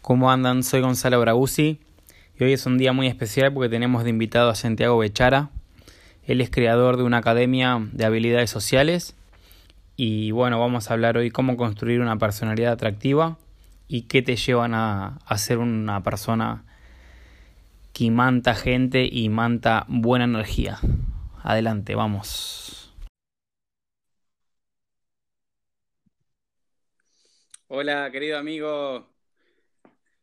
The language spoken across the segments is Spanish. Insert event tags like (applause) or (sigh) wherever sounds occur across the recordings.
¿Cómo andan? Soy Gonzalo Braguzzi y hoy es un día muy especial porque tenemos de invitado a Santiago Bechara. Él es creador de una academia de habilidades sociales y bueno, vamos a hablar hoy cómo construir una personalidad atractiva y qué te llevan a, ser una persona que manta gente y manta buena energía. Adelante, vamos. Hola, querido amigo.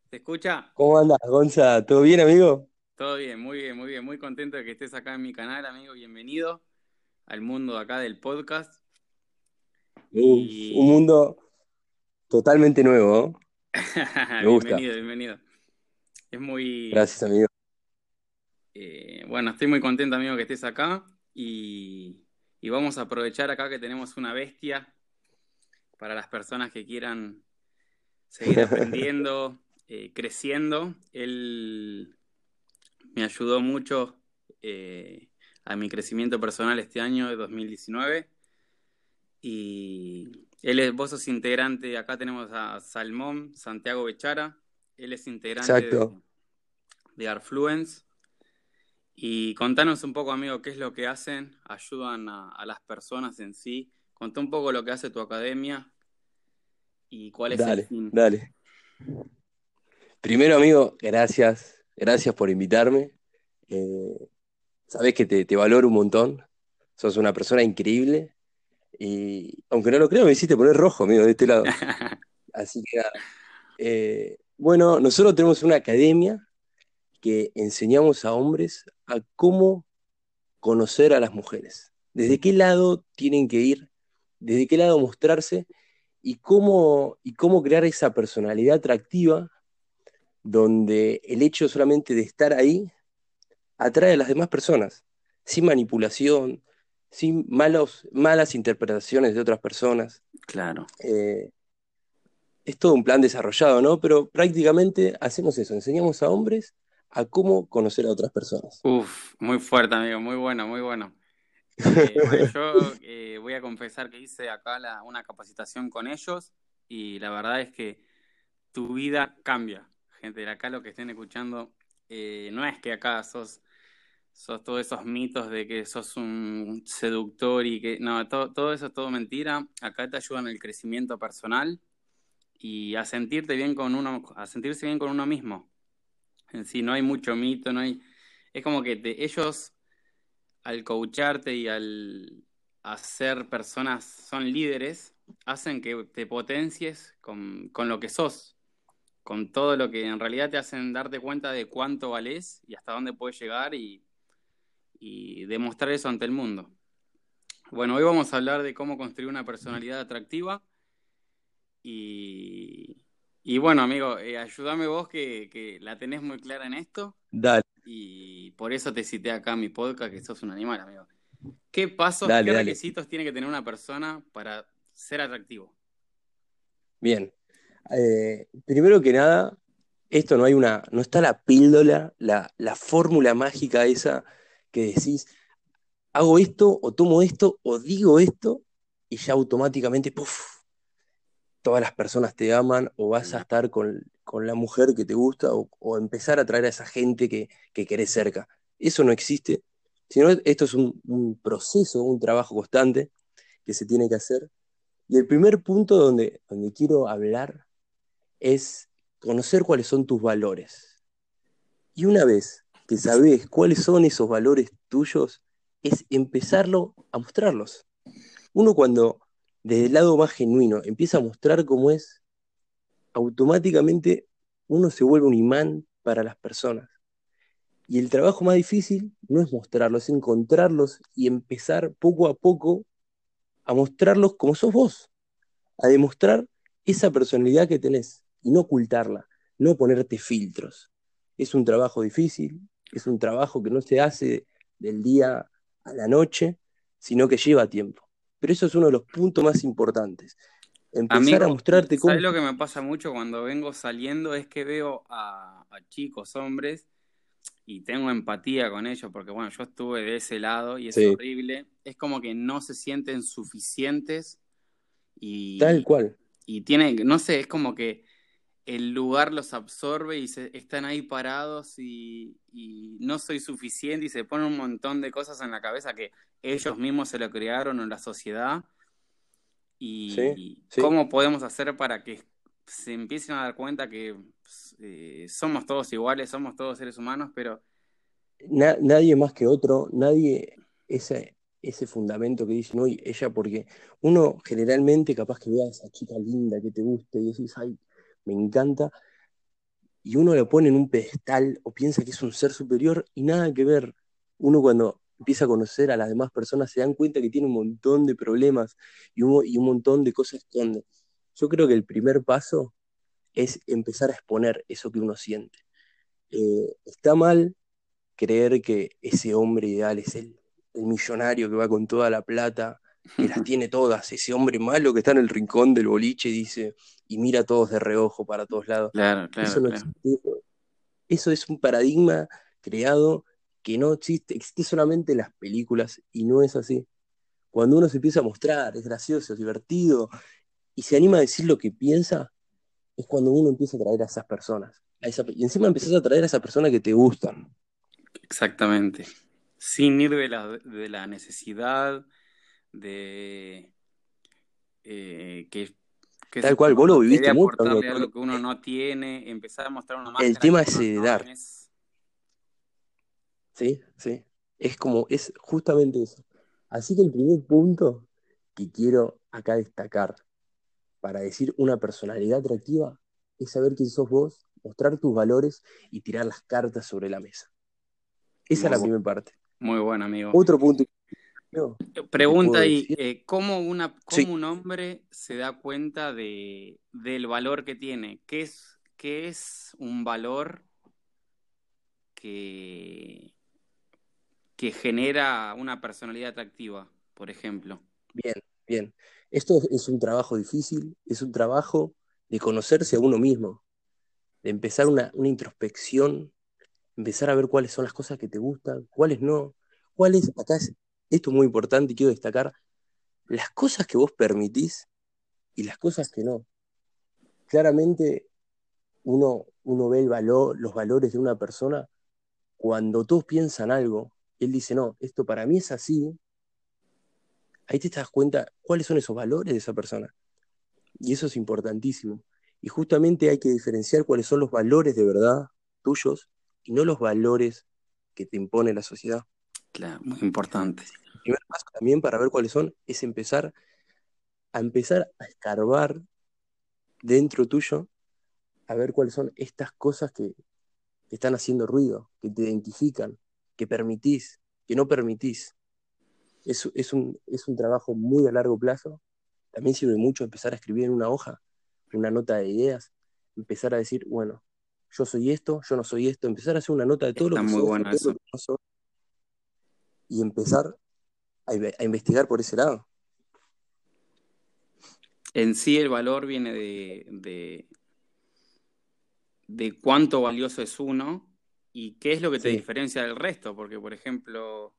¿Te escucha? ¿Cómo andas, Gonza? ¿Todo bien, amigo? Todo bien, muy bien, muy bien. Muy contento de que estés acá en mi canal, amigo. Bienvenido al mundo acá del podcast. Uf, Y un mundo totalmente nuevo, ¿no? (laughs) Me gusta. bienvenido, bienvenido. Es muy, Gracias, amigo. Eh, bueno, estoy muy contento, amigo, que estés acá y, y vamos a aprovechar acá que tenemos una bestia para las personas que quieran seguir (laughs) aprendiendo, eh, creciendo. Él me ayudó mucho eh, a mi crecimiento personal este año de 2019 y él es, vos sos integrante, acá tenemos a Salmón Santiago Bechara, él es integrante de, Arfluence. Y contanos un poco, amigo, qué es lo que hacen, ayudan a, a las personas en sí. Contá un poco lo que hace tu academia y cuál es el fin. dale. Primero, amigo, gracias. Gracias por invitarme. Eh, sabés que te, te valoro un montón. Sos una persona increíble. Y aunque no lo creo, me hiciste poner rojo, amigo, de este lado. (laughs) Así que nada. Eh, bueno, nosotros tenemos una academia que enseñamos a hombres a cómo conocer a las mujeres. Desde qué lado tienen que ir, desde qué lado mostrarse y cómo, y cómo crear esa personalidad atractiva donde el hecho solamente de estar ahí atrae a las demás personas, sin manipulación, sin malos, malas interpretaciones de otras personas. Claro. Eh, es todo un plan desarrollado, ¿no? Pero prácticamente hacemos eso, enseñamos a hombres a cómo conocer a otras personas. Uf, muy fuerte, amigo, muy bueno, muy bueno. (laughs) Eh, bueno, yo eh, voy a confesar que hice acá la- una capacitación con ellos y la verdad es que tu vida cambia. Gente, de acá lo que estén escuchando, eh, no es que acá sos, sos todos esos mitos de que sos un seductor y que... No, todo, todo eso es todo mentira. Acá te ayudan el crecimiento personal y a sentirte bien con uno, a sentirse bien con uno mismo. En sí, no hay mucho mito, no hay... Es como que ellos al coacharte y al hacer personas, son líderes, hacen que te potencies con, con lo que sos, con todo lo que en realidad te hacen darte cuenta de cuánto valés y hasta dónde puedes llegar y demostrar eso ante el mundo. Bueno, hoy vamos a hablar de cómo construir una personalidad atractiva y, y bueno, amigo, eh, ayúdame vos que, que la tenés muy clara en esto Dale, y por eso te cité acá en mi podcast que sos un animal, amigo. ¿Qué pasos, dale, qué dale. requisitos tiene que tener una persona para ser atractivo? Bien. Eh, primero que nada, esto no hay una, no está la píldora, la, la fórmula mágica esa que decís, hago esto o tomo esto o digo esto y ya automáticamente, ¡puf! Todas las personas te aman o vas a estar con, con la mujer que te gusta o, o empezar a atraer a esa gente que, que querés cerca. Eso no existe, sino esto es un, un proceso, un trabajo constante que se tiene que hacer. Y el primer punto donde, donde quiero hablar es conocer cuáles son tus valores. Y una vez que sabes cuáles son esos valores tuyos, es empezarlo a mostrarlos. Uno cuando desde el lado más genuino empieza a mostrar cómo es, automáticamente uno se vuelve un imán para las personas. Y el trabajo más difícil no es mostrarlos, es encontrarlos y empezar poco a poco a mostrarlos como sos vos, a demostrar esa personalidad que tenés y no ocultarla, no ponerte filtros. Es un trabajo difícil, es un trabajo que no se hace del día a la noche, sino que lleva tiempo. Pero eso es uno de los puntos más importantes. Empezar a mostrarte cómo... ¿sabes lo que me pasa mucho cuando vengo saliendo? Es que veo a, a chicos, hombres, y tengo empatía con ellos, porque bueno, yo estuve de ese lado y es Sí. horrible, es como que no se sienten suficientes y, Tal cual. y tiene, no sé, es como que el lugar los absorbe y se, están ahí parados y, y no soy suficiente y se ponen un montón de cosas en la cabeza que ellos mismos se lo crearon en la sociedad y Sí, sí. cómo podemos hacer para que se empiecen a dar cuenta que eh, somos todos iguales, somos todos seres humanos, pero Na- nadie más que otro, nadie ese, ese fundamento que dice, no, y ella, porque uno generalmente capaz que vea a esa chica linda que te gusta y decís, ay, me encanta, y uno la pone en un pedestal o piensa que es un ser superior y nada que ver. Uno cuando empieza a conocer a las demás personas se dan cuenta que tiene un montón de problemas y un, y un montón de cosas esconde. Yo creo que el primer paso es empezar a exponer eso que uno siente. Eh, está mal creer que ese hombre ideal es el, el millonario que va con toda la plata, que las tiene todas, ese hombre malo que está en el rincón del boliche y dice, y mira a todos de reojo para todos lados. claro, claro, Eso no claro. existe. Eso es un paradigma creado que no existe, existe solamente en las películas y no es así. Cuando uno se empieza a mostrar, es gracioso, es divertido y se anima a decir lo que piensa, es cuando uno empieza a atraer a esas personas. A esa- y encima empezás a atraer a esas personas que te gustan. Exactamente. Sin ir de la, de la necesidad de eh, que, Tal cual, vos lo viviste mucho, aportarle algo que uno no tiene, empezar a mostrar una El tema es no dar. es. Sí, sí. Es como, es justamente eso. Así que el primer punto que quiero acá destacar para decir una personalidad atractiva es saber quién sos vos, mostrar tus valores y tirar las cartas sobre la mesa. Esa Muy es la primera parte. Muy bueno, amigo. Otro punto Pregunta ahí, eh, ¿cómo una, Sí, cómo un hombre se da cuenta de, del valor que tiene? ¿Qué es, qué es un valor que, que genera una personalidad atractiva, por ejemplo? bien, bien. Esto es un trabajo difícil, es un trabajo de conocerse a uno mismo, de empezar una, una introspección, empezar a ver cuáles son las cosas que te gustan, cuáles no, cuáles, acá es, esto es muy importante y quiero destacar, las cosas que vos permitís y las cosas que no. Claramente uno, uno ve el valor, los valores de una persona cuando todos piensan algo, él dice, no, esto para mí es así, ahí te das cuenta cuáles son esos valores de esa persona. Y eso es importantísimo. Y justamente hay que diferenciar cuáles son los valores de verdad tuyos y no los valores que te impone la sociedad. Claro, muy importante. El primer paso también para ver cuáles son es empezar a empezar a escarbar dentro tuyo a ver cuáles son estas cosas que, están haciendo ruido, que te identifican, que permitís, que no permitís. Es, es, un, es un trabajo muy a largo plazo. También sirve mucho empezar a escribir en una hoja, una nota de ideas, empezar a decir, bueno, yo soy esto, yo no soy esto, empezar a hacer una nota de todo Está lo que muy sos, bueno de todo eso. lo que no sos, y empezar a, a investigar por ese lado. En sí el valor viene de, de, de cuánto valioso es uno y qué es lo que te Sí. diferencia del resto, porque por ejemplo,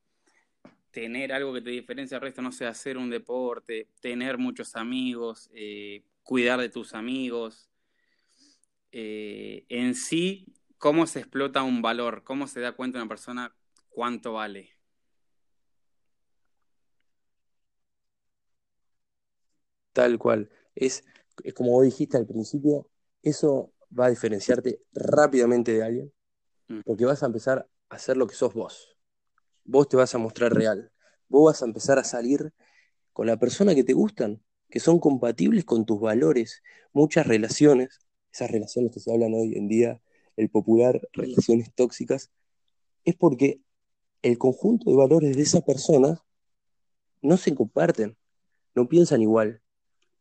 tener algo que te diferencia del resto, no sé, hacer un deporte, tener muchos amigos, eh, cuidar de tus amigos, eh, en sí, cómo se explota un valor, cómo se da cuenta una persona cuánto vale. Tal cual. Es, es como vos dijiste al principio, eso va a diferenciarte rápidamente de alguien, Mm. porque vas a empezar a hacer lo que sos vos. Vos te vas a mostrar real. Vos vas a empezar a salir con la persona que te gustan, que son compatibles con tus valores. Muchas relaciones, esas relaciones que se hablan hoy en día, el popular relaciones tóxicas, es porque el conjunto de valores de esa persona no se comparten, no piensan igual.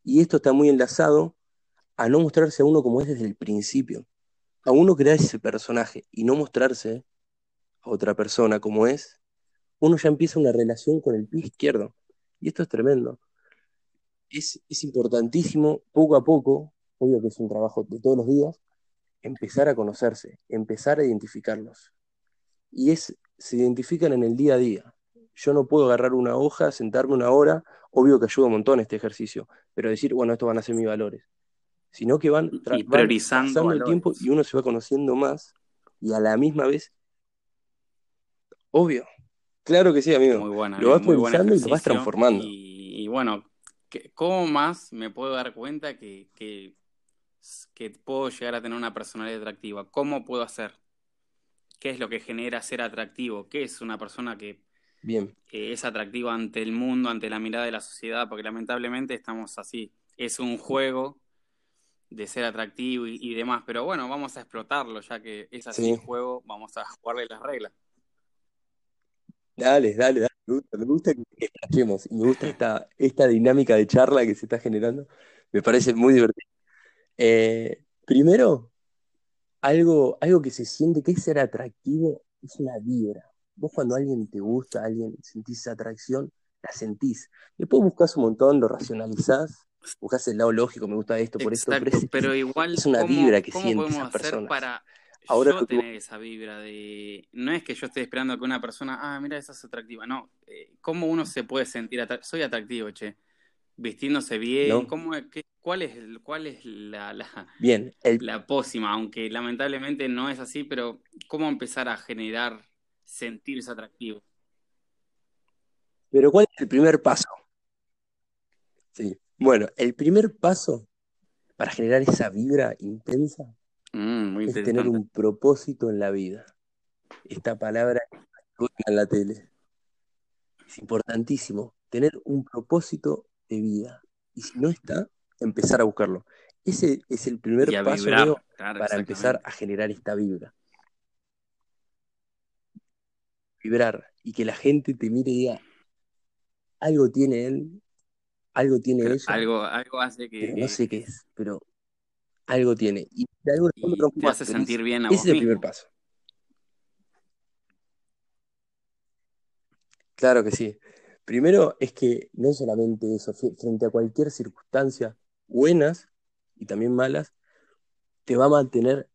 Y esto está muy enlazado a no mostrarse a uno como es desde el principio. A uno crear ese personaje y no mostrarse a otra persona como es, uno ya empieza una relación con el pie izquierdo. Y esto es tremendo. Es, importantísimo, poco a poco, obvio que es un trabajo de todos los días, empezar a conocerse, empezar a identificarlos. y es, se identifican en el día a día. Yo no puedo agarrar una hoja, sentarme una hora, obvio que ayuda un montón este ejercicio, pero decir, bueno, estos van a ser mis valores, sino que van, Y priorizando el tiempo y uno se va conociendo más y a la misma vez, obvio, claro que sí, amigo, Muy buena, lo vas muy priorizando y lo vas transformando. Y, y bueno, ¿qué- ¿cómo más me puedo dar cuenta que, que, que puedo llegar a tener una personalidad atractiva? ¿Cómo puedo hacer? ¿Qué es lo que genera ser atractivo? ¿Qué es una persona que Bien, eh, es atractiva ante el mundo, ante la mirada de la sociedad? Porque lamentablemente estamos así. Es un juego de ser atractivo y, y demás. Pero bueno, vamos a explotarlo, ya que es así Sí. el juego, vamos a jugarle las reglas. dale, dale, dale, me gusta, me gusta que explayemos y me gusta esta, esta dinámica de charla que se está generando, me parece muy divertido. Eh, primero, algo, algo que se siente que es ser atractivo es una vibra. Vos cuando alguien te gusta, alguien sentís esa atracción, la sentís. Después buscas un montón, lo racionalizás, buscas el lado lógico, me gusta esto, por esto, pero Exacto, es, pero igual, es una ¿cómo, vibra que esas hacer personas. para Ahora yo que tener esa vibra de... No es que yo esté esperando que una persona, ah, mira, esa es atractiva. No, eh, ¿cómo uno se puede sentir atractivo? Soy atractivo, che. Vistiéndose bien, ¿no? ¿cómo es, qué- cuál es, cuál es la, la, Bien, el, la pócima? Aunque lamentablemente no es así, pero ¿cómo empezar a generar, sentirse atractivo? pero ¿cuál es el primer paso? Sí. Bueno, el primer paso para generar esa vibra intensa Mm, muy es tener un propósito en la vida. Esta palabra en la tele. Es importantísimo tener un propósito de vida. Y si no está, empezar a buscarlo. Ese es el primer paso, vibrar, Leo, claro, para empezar a generar esta vibra. Vibrar y que la gente te mire y diga, algo tiene él, algo tiene Pero ella, algo, algo hace que, no sé qué es, pero algo tiene. Y de forma y te hace sentir bien a Ese vos es el primer paso. Claro que sí. Primero es que no solamente eso, fre- frente a cualquier circunstancia, buenas y también malas, te va a mantener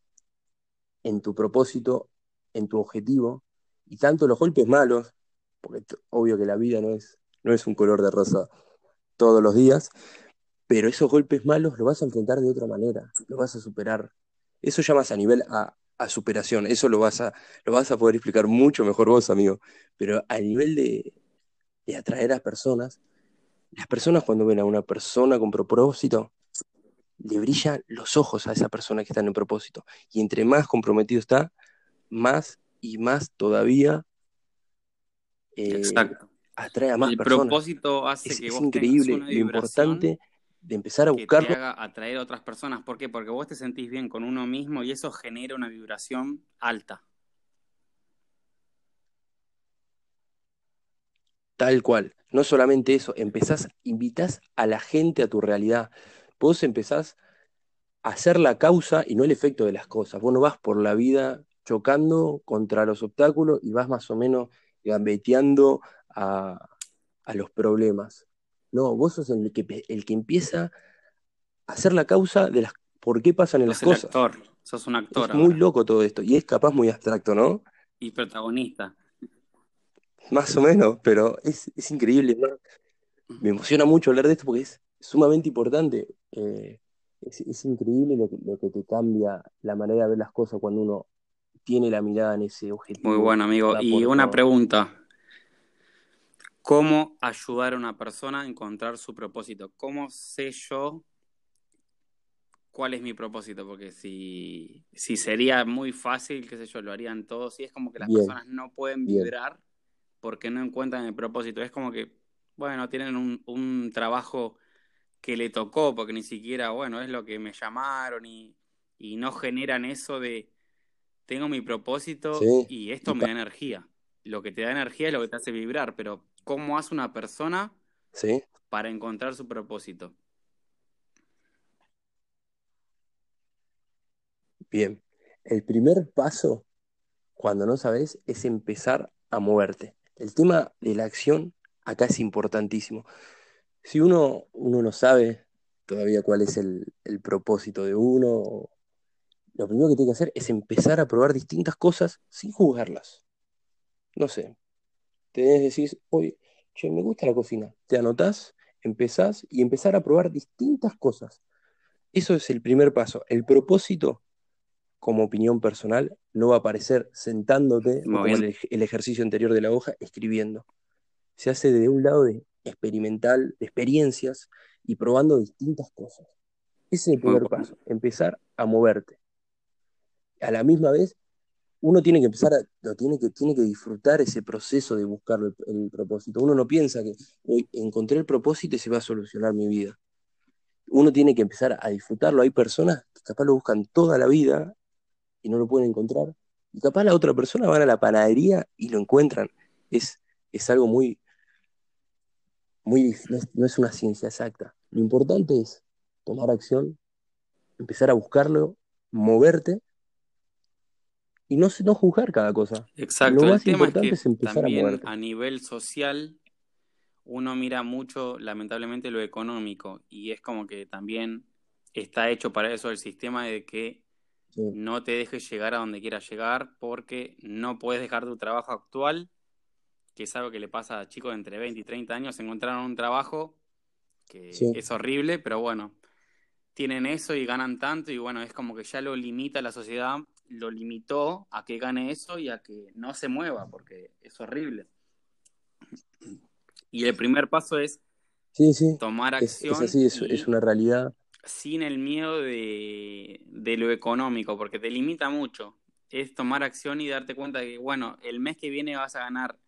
en tu propósito, en tu objetivo, y tanto los golpes malos, porque obvio que la vida no es, no es un color de rosa todos los días, pero esos golpes malos los vas a enfrentar de otra manera, los vas a superar. Eso llamas a nivel a, a superación, eso lo vas a, lo vas a poder explicar mucho mejor vos, amigo, pero a nivel de, de atraer a personas, las personas cuando ven a una persona con propósito, le brillan los ojos a esa persona que está en el propósito. Y entre más comprometido está, más y más todavía eh, Exacto. atrae a más El personas. propósito hace Es, que es vos tengas increíble una lo importante de empezar a que te buscarlo haga atraer a otras personas. ¿Por qué? Porque vos te sentís bien con uno mismo y eso genera una vibración alta. tal cual. No solamente eso, empezás, invitás a la gente a tu realidad. Vos empezás a ser la causa y no el efecto de las cosas. Vos no vas por la vida chocando contra los obstáculos y vas más o menos gambeteando a, a los problemas. No, vos sos el que, el que empieza a ser la causa de las por qué pasan en las Sos el cosas. actor, sos un actor Es muy loco todo esto y es capaz muy abstracto, ¿no? y protagonista. Más o menos, pero es, es increíble. ¿no? Me emociona mucho hablar de esto porque es sumamente importante. Eh, es, es increíble lo que, lo que te cambia la manera de ver las cosas cuando uno tiene la mirada en ese Muy objetivo, bueno, amigo. Y una pregunta. ¿Cómo ayudar a una persona a encontrar su propósito? ¿Cómo sé yo cuál es mi propósito? Porque si, si sería muy fácil, qué sé yo, lo harían todos. Y es como que las Bien, personas no pueden bien. vibrar porque no encuentran el propósito. Es como que, bueno, tienen un, un trabajo que le tocó, porque ni siquiera, bueno, es lo que me llamaron y, y no generan eso de, tengo mi propósito Sí, y y esto me da energía. Lo que te da energía es lo que te hace vibrar, pero ¿cómo hace una persona sí, para encontrar su propósito? bien. El primer paso, cuando no sabes, es empezar a moverte. El tema de la acción acá es importantísimo. Si uno, uno no sabe todavía cuál es el, el propósito de uno, lo primero que tiene que hacer es empezar a probar distintas cosas sin juzgarlas. no sé, tenés, decís, hoy, che, me gusta la cocina. Te anotás, empezás y empezar a probar distintas cosas. Eso es el primer paso. El propósito, como opinión personal, no va a aparecer sentándote, como el, el ejercicio anterior de la hoja, escribiendo. Se hace de un lado de experimental, de experiencias y probando distintas cosas. Ese es el primer paso, empezar a moverte. A la misma vez, uno tiene que empezar a, tiene que, tiene que disfrutar ese proceso de buscar el, propósito. Uno no piensa que hoy encontré el propósito y se va a solucionar mi vida. Uno tiene que empezar a disfrutarlo. Hay personas que capaz lo buscan toda la vida y no lo pueden encontrar. Y capaz la otra persona van a la panadería y lo encuentran. Es, es algo muy, muy, no es, no es una ciencia exacta. Lo importante es tomar acción, empezar a buscarlo, moverte y no, no juzgar cada cosa. Exacto, Lo el más tema es que es empezar a también moverte. a nivel social uno mira mucho, lamentablemente, lo económico y es como que también está hecho para eso el sistema de que Sí, no te dejes llegar a donde quieras llegar porque no puedes dejar tu trabajo actual, que es algo que le pasa a chicos de entre 20 y 30 años, encontraron un trabajo que sí, es horrible, pero bueno, tienen eso y ganan tanto y bueno, es como que ya lo limita la sociedad, lo limitó a que gane eso y a que no se mueva porque es horrible. Y el primer paso es sí, sí. tomar Es, es acción así, es, una realidad. sin el miedo de, de lo económico, porque te limita mucho. Es tomar acción y darte cuenta de que, bueno, el mes que viene vas a ganar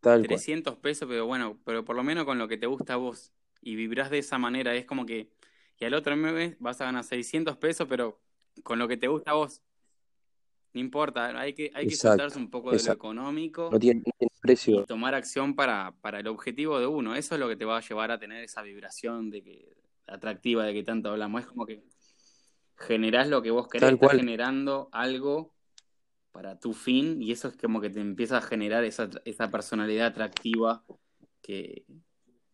Tal cual. 300 pesos, pero bueno, pero por lo menos con lo que te gusta a vos. Y vibrás de esa manera. Es como que, y al otro mes vas a ganar 600 pesos, pero con lo que te gusta a vos. No importa, hay que, hay que soltarse un poco de lo económico No tiene, no tiene y tomar acción para, para el objetivo de uno. Eso es lo que te va a llevar a tener esa vibración de que, atractiva de que tanto hablamos. Es como que generás lo que vos querés, estás generando algo para tu fin y eso es como que te empieza a generar esa, esa personalidad atractiva que,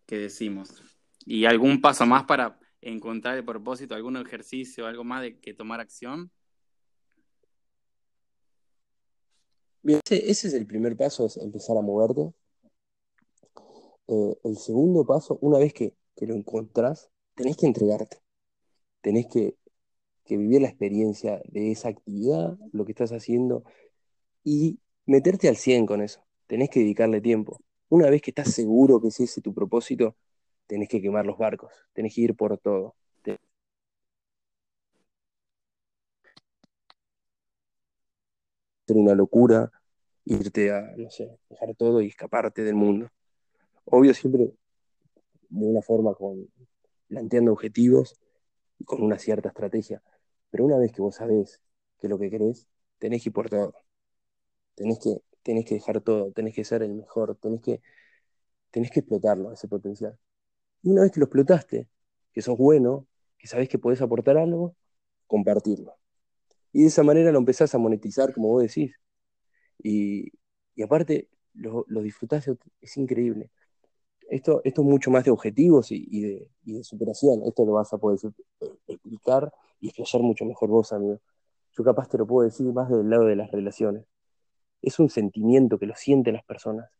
que decimos. ¿Y algún paso más para encontrar el propósito, algún ejercicio, algo más de que tomar acción? Bien, ese, es el primer paso, es empezar a moverte. Eh, el segundo paso, una vez que, que lo encontrás, tenés que entregarte. Tenés que, que vivir la experiencia de esa actividad, lo que estás haciendo, y meterte al 100 con eso. Tenés que dedicarle tiempo. Una vez que estás seguro que es ese tu propósito, tenés que quemar los barcos, tenés que ir por todo. Hacer una locura, irte a, no sé, dejar todo y escaparte del mundo. Obvio, siempre de una forma con planteando objetivos y con una cierta estrategia. Pero una vez que vos sabés que lo que querés, tenés que ir por todo. Tenés que, tenés que dejar todo, tenés que ser el mejor, tenés que, tenés que explotarlo, ese potencial. Y una vez que lo explotaste, que sos bueno, que sabés que podés aportar algo, compartirlo. Y de esa manera lo empezás a monetizar, como vos decís. Y, y aparte, lo, lo disfrutás, es increíble. Esto, esto es mucho más de objetivos y, y, de, superación. Esto lo vas a poder explicar y explayar mucho mejor vos, amigo. Yo capaz te lo puedo decir más del lado de las relaciones. Es un sentimiento que lo sienten las personas.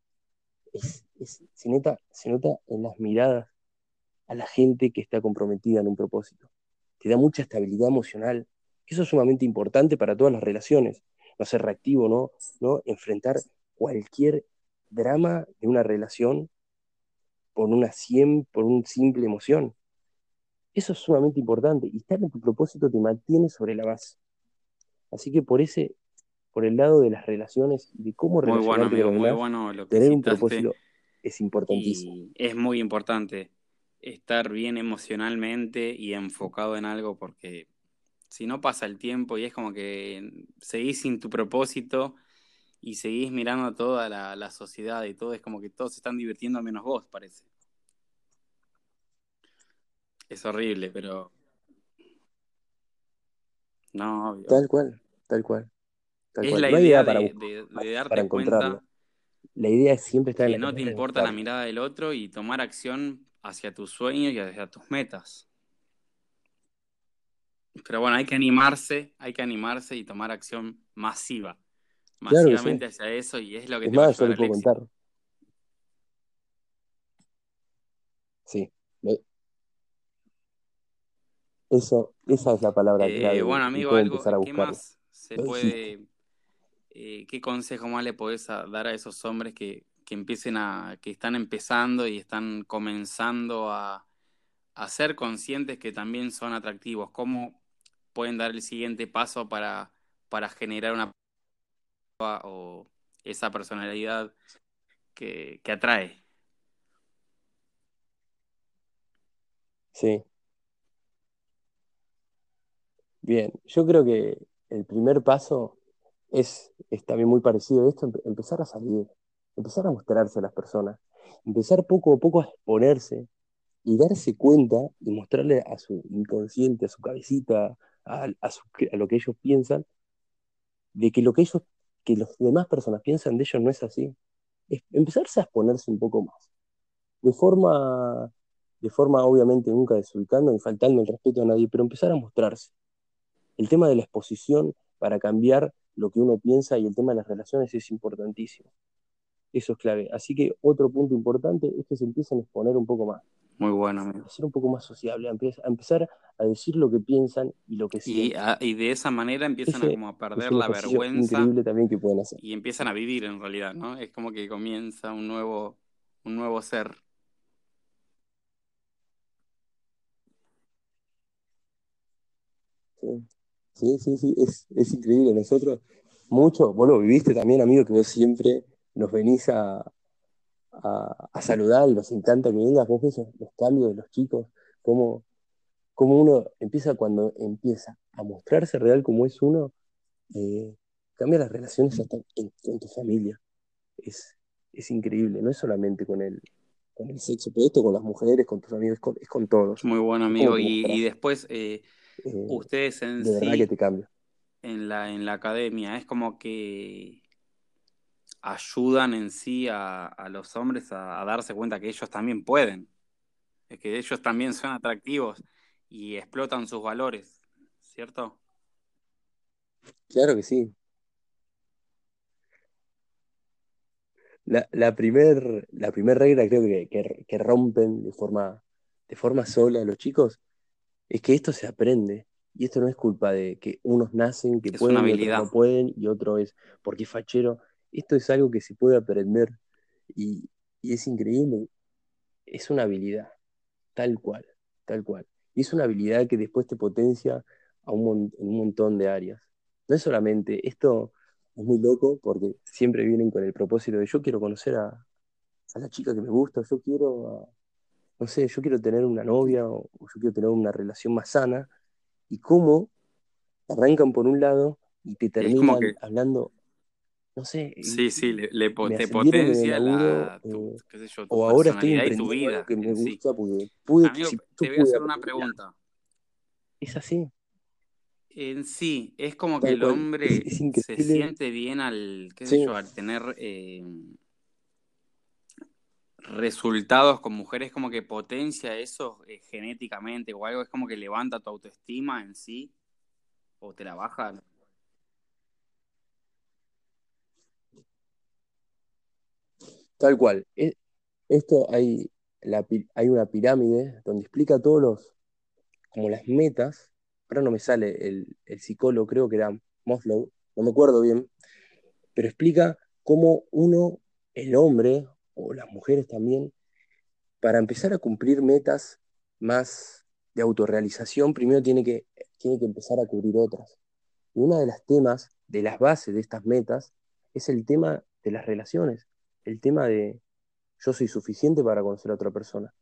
Es, es, se, nota, se nota en las miradas a la gente que está comprometida en un propósito. Te da mucha estabilidad emocional. Eso es sumamente importante para todas las relaciones. No ser reactivo, ¿no? ¿no? Enfrentar cualquier drama de una relación por una cien, por una simple emoción. Eso es sumamente importante. Y estar en tu propósito te mantiene sobre la base. Así que por ese, por el lado de las relaciones y de cómo muy relacionarte bueno, amigo, muy bueno lo que tener un propósito es importantísimo. y es muy importante estar bien emocionalmente y enfocado en algo porque si no pasa el tiempo y es como que seguís sin tu propósito y seguís mirando a toda la, la sociedad y todo, es como que todos se están divirtiendo menos vos, parece. Es horrible, pero no, obvio. Tal cual, tal cual. Tal Es cual. la no idea para, de, buscar, de, de para darte encontrarlo. cuenta La idea es siempre estar en que la no te importa la mirada del otro y tomar acción hacia tus sueños y hacia tus metas. Pero bueno, hay que animarse, hay que animarse y tomar acción masiva. masivamente hacia eso y es lo que es te va a más, yo le puedo contar. Sí, eso, esa es la palabra Eh, clave bueno, amigo, algo, a ¿qué más se puede, (laughs) eh, qué consejo más le podés a- dar a esos hombres que, que empiecen a, que están empezando y están comenzando a, a ser conscientes que también son atractivos? ¿Cómo pueden dar el siguiente paso para, para generar una o esa personalidad que, que atrae? Sí, bien. Yo creo que el primer paso es, es también muy parecido a esto, empe- empezar a salir, empezar a mostrarse a las personas, empezar poco a poco a exponerse y darse cuenta y mostrarle a su inconsciente, a su cabecita, a, su- lo que ellos piensan, de que lo que ellos, que las demás personas piensan de ellos no es así. Es empezarse a exponerse un poco más. De forma, de forma obviamente nunca desubicando ni faltando el respeto a nadie, pero empezar a mostrarse. El tema de la exposición para cambiar lo que uno piensa y el tema de las relaciones es importantísimo. Eso es clave. Así que otro punto importante es que se empiecen a exponer un poco más, Muy bueno, amigo. a ser un poco más sociable, a empe- a empezar a decir lo que piensan y lo que Y, sienten. a- y de esa manera empiezan a como perder la vergüenza increíble también que pueden hacer. y empiezan a vivir en realidad, ¿no? Es como que comienza un nuevo, un nuevo ser. Sí, sí, sí, sí, es, es increíble. Nosotros, mucho, vos lo viviste también, amigo, que vos siempre nos venís a, a, a saludar y nos encanta que vengas. Vos ves los cambios de los chicos, cómo, cómo uno empieza cuando empieza a mostrarse real como es uno, eh, cambia las relaciones hasta en, en tu familia. Es, es increíble, no es solamente con el, con el sexo, pero esto con las mujeres, con tus amigos, es con, es con todos. Muy bueno, amigo. Y, después, eh, Eh, ustedes en de verdad que te cambia. en la, en la academia, es como que ayudan en sí a, a los hombres a, a darse cuenta que ellos también pueden, que ellos también son atractivos y explotan sus valores, ¿cierto? Claro que sí. La, la primer, la primer regla creo que, que, que rompen de forma, de forma sola los chicos es que esto se aprende. Y esto no es culpa de que unos nacen que Es pueden y otros no pueden, y otro es porque es fachero. Esto es algo que se puede aprender y, y es increíble. Es una habilidad, tal cual, tal cual. Y es una habilidad que después te potencia a un, en un montón de áreas. No es solamente, esto es muy loco porque siempre vienen con el propósito de yo quiero conocer a, a la chica que me gusta, yo quiero, a- no sé, yo quiero tener una novia o, o yo quiero tener una relación más sana. Y cómo arrancan por un lado y te terminan hablando, no sé, sí, sí, le, te en potencia laburo, la, tu, eh, qué sé yo, tu o ahora estoy y tu vida que me en sí. gusta porque pude, Amigo, si te voy a hacer una pregunta. es así, En sí, es como que el cual, hombre es se siente bien al, qué sé sí, yo, al tener eh, resultados con mujeres, como que potencia eso eh, genéticamente o algo, es como que levanta tu autoestima en sí o te la baja. Tal cual. Es- esto hay, hay una pirámide donde explica todos los, como las metas, ahora no me sale el, el psicólogo, creo que era Maslow, no me acuerdo bien, pero explica cómo uno, el hombre, o las mujeres también, para empezar a cumplir metas más de autorrealización, primero tiene que, tiene que empezar a cubrir otras. Y uno de los temas, de las bases de estas metas, es el tema de las relaciones, el tema de yo soy suficiente para conocer a otra persona.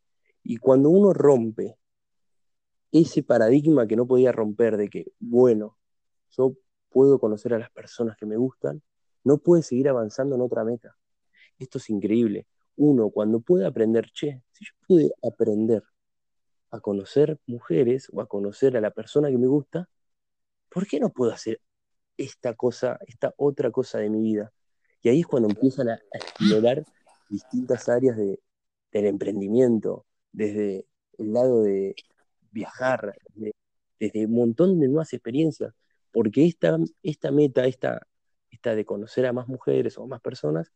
Y cuando uno rompe ese paradigma que no podía romper de que, bueno, yo puedo conocer a las personas que me gustan, no puede seguir avanzando en otra meta. Esto es increíble. Uno, cuando puede aprender, che, si yo pude aprender a conocer mujeres o a conocer a la persona que me gusta, ¿por qué no puedo hacer esta cosa, esta otra cosa de mi vida? Y ahí es cuando empiezan a, a explorar distintas áreas de, del emprendimiento, desde el lado de viajar, de- desde un montón de nuevas experiencias, porque esta, esta meta, esta, esta de conocer a más mujeres o más personas,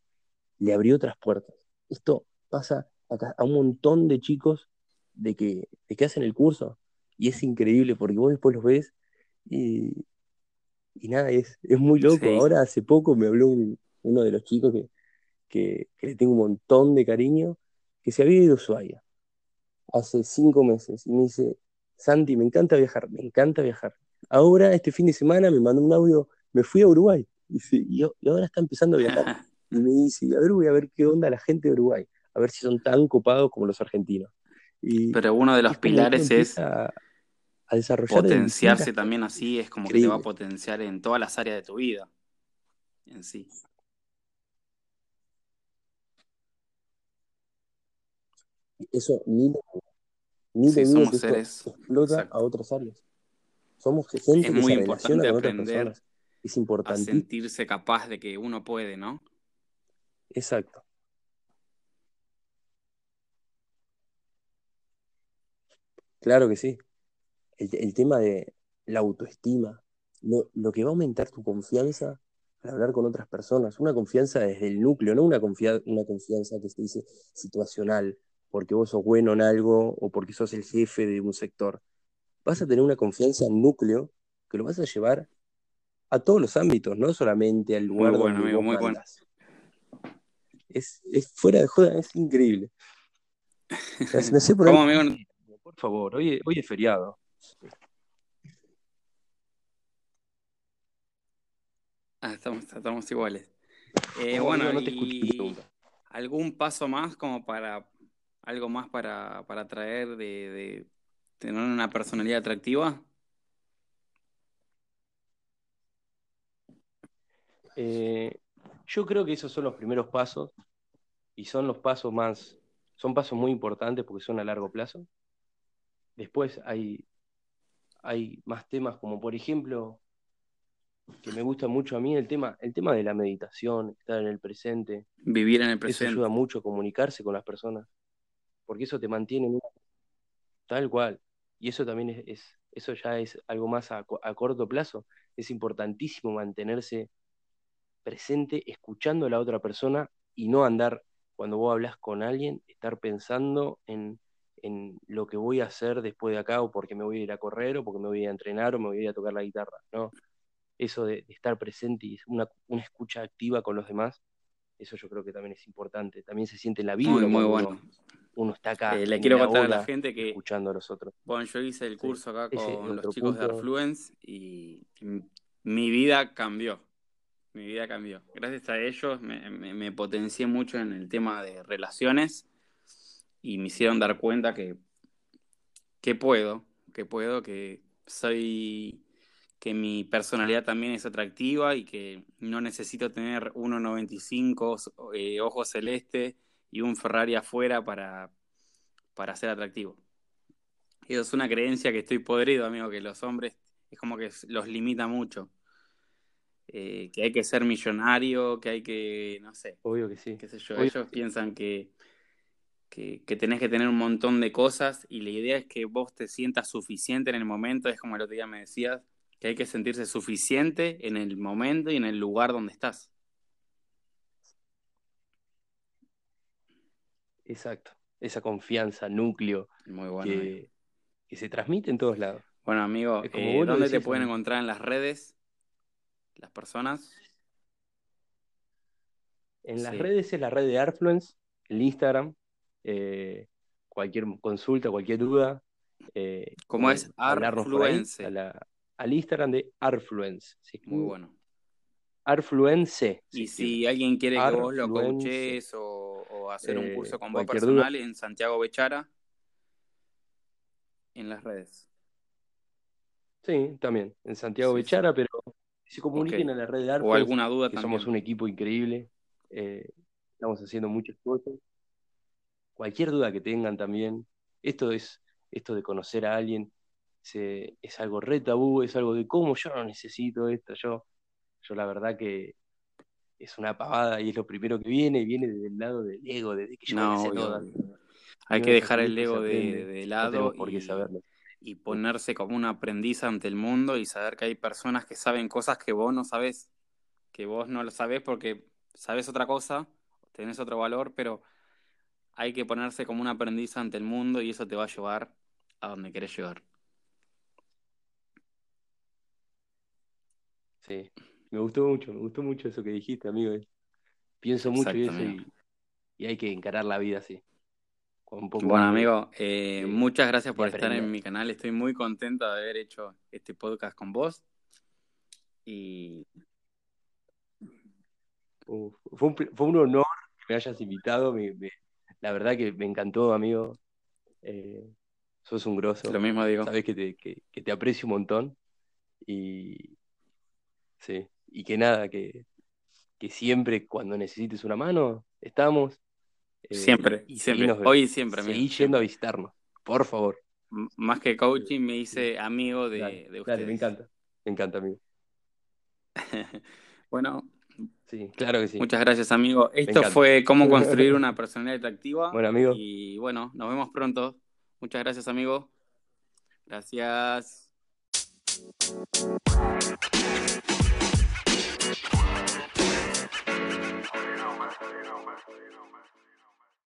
le abrió otras puertas. Esto pasa a, un montón de chicos de que, de que hacen el curso y es increíble porque vos después los ves y, y nada, es, es muy loco. Ahora hace poco me habló uno de los chicos que, que, le tengo un montón de cariño, que se había ido a Ushuaia hace cinco meses y me dice, Santi, me encanta viajar, me encanta viajar. Ahora, este fin de semana, me mandó un audio, me fui a Uruguay y, y, ahora está empezando a viajar. (laughs) Y me dice, a ver, voy a ver qué onda la gente de Uruguay, a ver si son tan copados como los argentinos. Y Pero uno de los pilares es a, desarrollar potenciarse también así, es como que te va a potenciar en todas las áreas de tu vida en sí. Eso ni ni sí, somos seres explota a otras áreas. Somos gente es muy importante aprender Es importante. A sentirse capaz de que uno puede, ¿no? Exacto. Claro que sí. El, tema de la autoestima, lo, lo, que va a aumentar tu confianza al hablar con otras personas, una confianza desde el núcleo, no una, una confianza que se dice situacional, porque vos sos bueno en algo o porque sos el jefe de un sector. Vas a tener una confianza en núcleo que lo vas a llevar a todos los ámbitos, no solamente al lugar muy bueno, amigo, muy bueno. Es, fuera de joda, es increíble. me sé por, (laughs) amigo? por favor, hoy, hoy es feriado. Ah, estamos, estamos iguales. Eh, bueno, no te y... ¿algún paso más como para algo más para, para traer de, tener una personalidad atractiva? Eh, yo creo que esos son los primeros pasos y son los pasos más, son pasos muy importantes porque son a largo plazo. Después hay, hay más temas como por ejemplo, que me gusta mucho a mí el tema, el tema de la meditación, estar en el presente. Vivir en el presente. Eso ayuda mucho a comunicarse con las personas porque eso te mantiene tal cual. Y eso también es, eso ya es algo más a, corto plazo. Es importantísimo mantenerse presente, escuchando a la otra persona y no andar, cuando vos hablas con alguien, estar pensando en, lo que voy a hacer después de acá, o porque me voy a ir a correr, o porque me voy a entrenar, o me voy a ir a tocar la guitarra, ¿no? Eso de, estar presente y una, una, escucha activa con los demás, eso yo creo que también es importante. También se siente la vida. Muy, bueno uno está acá. Eh, le quiero contar a la gente que. Escuchando a los otros. Bueno, yo hice el curso acá con los chicos de Arfluence y mi vida cambió. Mi vida cambió. Gracias a ellos me, potencié mucho en el tema de relaciones y me hicieron dar cuenta que, que puedo, que puedo, que soy que mi personalidad también es atractiva y que no necesito tener 1,95, eh, ojos celeste y un Ferrari afuera para, para ser atractivo. Eso es una creencia que estoy podrido, amigo, que los hombres es como que los limita mucho. Eh, que hay que ser millonario, que hay que, no sé. Obvio que sí. Qué sé yo, ellos piensan que, que, que, tenés que tener un montón de cosas y la idea es que vos te sientas suficiente en el momento, es como el otro día me decías, que hay que sentirse suficiente en el momento y en el lugar donde estás. Exacto, esa confianza, núcleo que, se transmite en todos lados. Bueno, amigo, eh, ¿dónde te pueden encontrar en las redes las personas? En las redes es la red de Arfluence, el Instagram, eh, cualquier consulta, cualquier duda. Eh, ¿Cómo es Arfluence? al Instagram de Arfluence. Sí. Muy bueno. Arfluence. Y si alguien quiere que vos lo coaches o, hacer un curso eh, con vos personal en Santiago Bechara, en las redes. Sí, también, en Santiago Bechara, pero se comuniquen a la red de Arfluence. O alguna duda que Somos un equipo increíble. Eh, estamos haciendo muchas cosas. Cualquier duda que tengan también. Esto es esto de conocer a alguien. es algo re tabú, es algo de cómo yo no necesito esto, yo yo la verdad que es una pavada y es lo primero que viene, viene desde el lado del ego, desde que yo no, Hay que dejar el ego de, lado y, saberlo. y ponerse como un aprendiz ante el mundo y saber que hay personas que saben cosas que vos no sabes, que vos no lo sabés porque sabés otra cosa, tenés otro valor, pero hay que ponerse como un aprendiz ante el mundo y eso te va a llevar a donde querés llegar. Sí, me gustó mucho, me gustó mucho eso que dijiste, amigo. Pienso mucho y eso y, hay que encarar la vida así. bueno, amigo, eh, muchas gracias por estar en mi canal. Estoy muy contento de haber hecho este podcast con vos. Y fue, un, honor que me hayas invitado. la verdad que me encantó, amigo. Eh, sos un grosso. Lo mismo digo. Sabes que te, que te aprecio un montón. Y, Sí, y que nada, que, siempre cuando necesites una mano, estamos. Eh, siempre, y siempre. Hoy y siempre. Seguí yendo a visitarnos, por favor. más que coaching, me hice amigo de, de ustedes. me encanta, me encanta, amigo. (laughs) bueno. Sí, claro que sí. Muchas gracias, amigo. Esto fue cómo (laughs) construir una personalidad atractiva. Bueno, amigo. Y bueno, nos vemos pronto. Muchas gracias, amigo. Gracias. you don't mess with it, you don't mess with it, you don't mess with it.